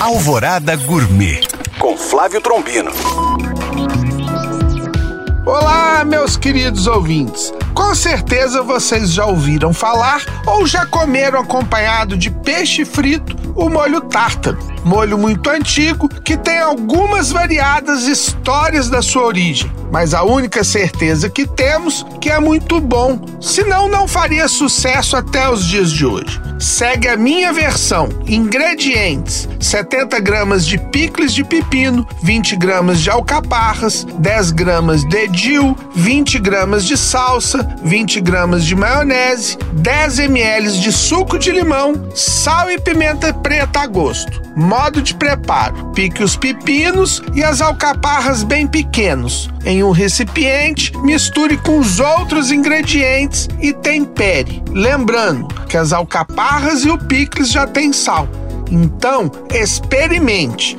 Alvorada Gourmet com Flávio Trombino. Olá, meus queridos ouvintes. Com certeza vocês já ouviram falar ou já comeram acompanhado de peixe frito o molho tártaro. Molho muito antigo que tem algumas variadas histórias da sua origem, mas a única certeza que temos que é muito bom, senão não faria sucesso até os dias de hoje. Segue a minha versão. Ingredientes: 70 gramas de picles de pepino, 20 gramas de alcaparras, 10 gramas de dill, 20 gramas de salsa, 20 gramas de maionese, 10 ml de suco de limão, sal e pimenta preta a gosto. Modo de preparo: pique os pepinos e as alcaparras bem pequenos. Em um recipiente, misture com os outros ingredientes e tempere. Lembrando que as alcaparras e o picles já têm sal. Então, experimente.